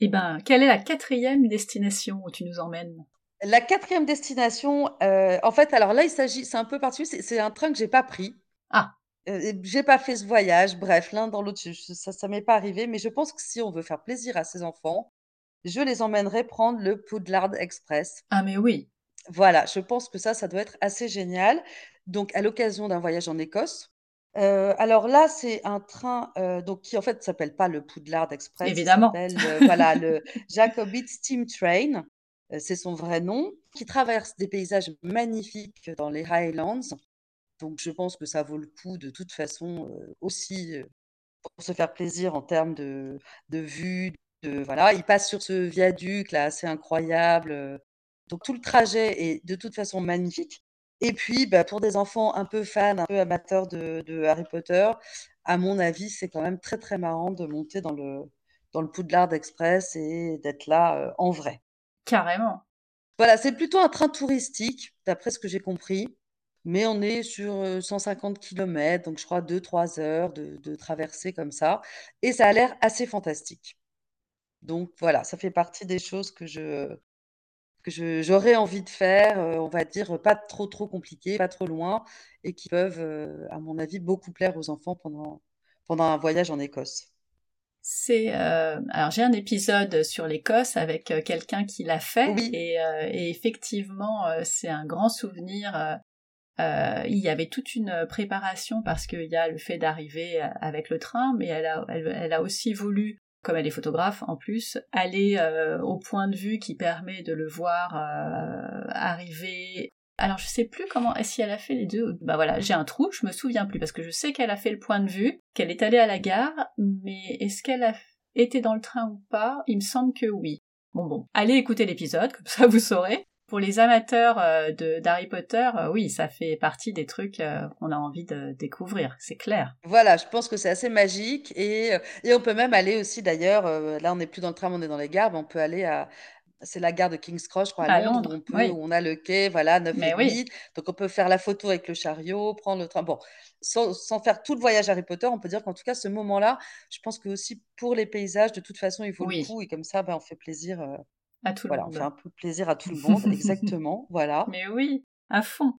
Eh ben, quelle est la quatrième destination où tu nous emmènes? La quatrième destination, euh, en fait, alors là, il s'agit, c'est un peu particulier, c'est un train que j'ai pas pris. Ah. Euh, j'ai pas fait ce voyage, bref, l'un dans l'autre, ça, ça m'est pas arrivé, mais je pense que si on veut faire plaisir à ses enfants, je les emmènerai prendre le Poudlard Express. Ah, mais oui. Voilà, je pense que ça, ça doit être assez génial. Donc, à l'occasion d'un voyage en Écosse. Euh, alors là, c'est un train euh, donc qui en fait s'appelle pas le Poudlard Express, Évidemment. il s'appelle euh, voilà le Jacobite Steam Train, c'est son vrai nom, qui traverse des paysages magnifiques dans les Highlands. Donc je pense que ça vaut le coup de toute façon aussi pour se faire plaisir en termes de, de vue, de voilà, il passe sur ce viaduc là assez incroyable. Donc tout le trajet est de toute façon magnifique. Et puis, bah, pour des enfants un peu fans, un peu amateurs de, Harry Potter, à mon avis, c'est quand même très très marrant de monter dans le, dans le Poudlard Express et d'être là euh, en vrai. Carrément. Voilà, c'est plutôt un train touristique, d'après ce que j'ai compris. Mais on est sur 150 euh, km, donc je crois 2-3 heures de, de traversée comme ça. Et ça a l'air assez fantastique. Donc voilà, ça fait partie des choses que je, que j'aurais envie de faire, euh, on va dire, pas trop trop compliqué, pas trop loin, et qui peuvent, euh, à mon avis, beaucoup plaire aux enfants pendant, pendant un voyage en Écosse. C'est euh, alors j'ai un épisode sur l'Écosse avec quelqu'un qui l'a fait et, et, effectivement c'est un grand souvenir. il y avait toute une préparation parce qu'il y a le fait d'arriver avec le train, mais elle a, elle a aussi voulu comme elle est photographe en plus, aller euh, au point de vue qui permet de le voir euh, arriver. Alors je sais plus comment, si elle a fait les deux. Bah voilà, j'ai un trou, je me souviens plus parce que je sais qu'elle a fait le point de vue, qu'elle est allée à la gare, mais est-ce qu'elle a été dans le train ou pas? Il me semble que oui. Bon bon, allez écouter l'épisode, comme ça vous saurez pour les amateurs euh, de d'Harry Potter, euh, oui, ça fait partie des trucs euh, qu'on a envie de découvrir, c'est clair. Voilà, je pense que c'est assez magique et, et on peut même aller aussi d'ailleurs, là on n'est plus dans le tram, on est dans les gares, mais on peut aller à, c'est la gare de King's Cross, je crois, à, Londres, où, on peut, où on a le quai, voilà, 9 et oui. Donc on peut faire la photo avec le chariot, prendre le train. Bon, sans, sans, faire tout le voyage Harry Potter, on peut dire qu'en tout cas, ce moment-là, je pense que aussi pour les paysages, de toute façon, il vaut le coup. Et comme ça, ben, on fait plaisir à tout voilà, le monde. on fait un peu plaisir à tout le monde, exactement, voilà. Mais oui, à fond.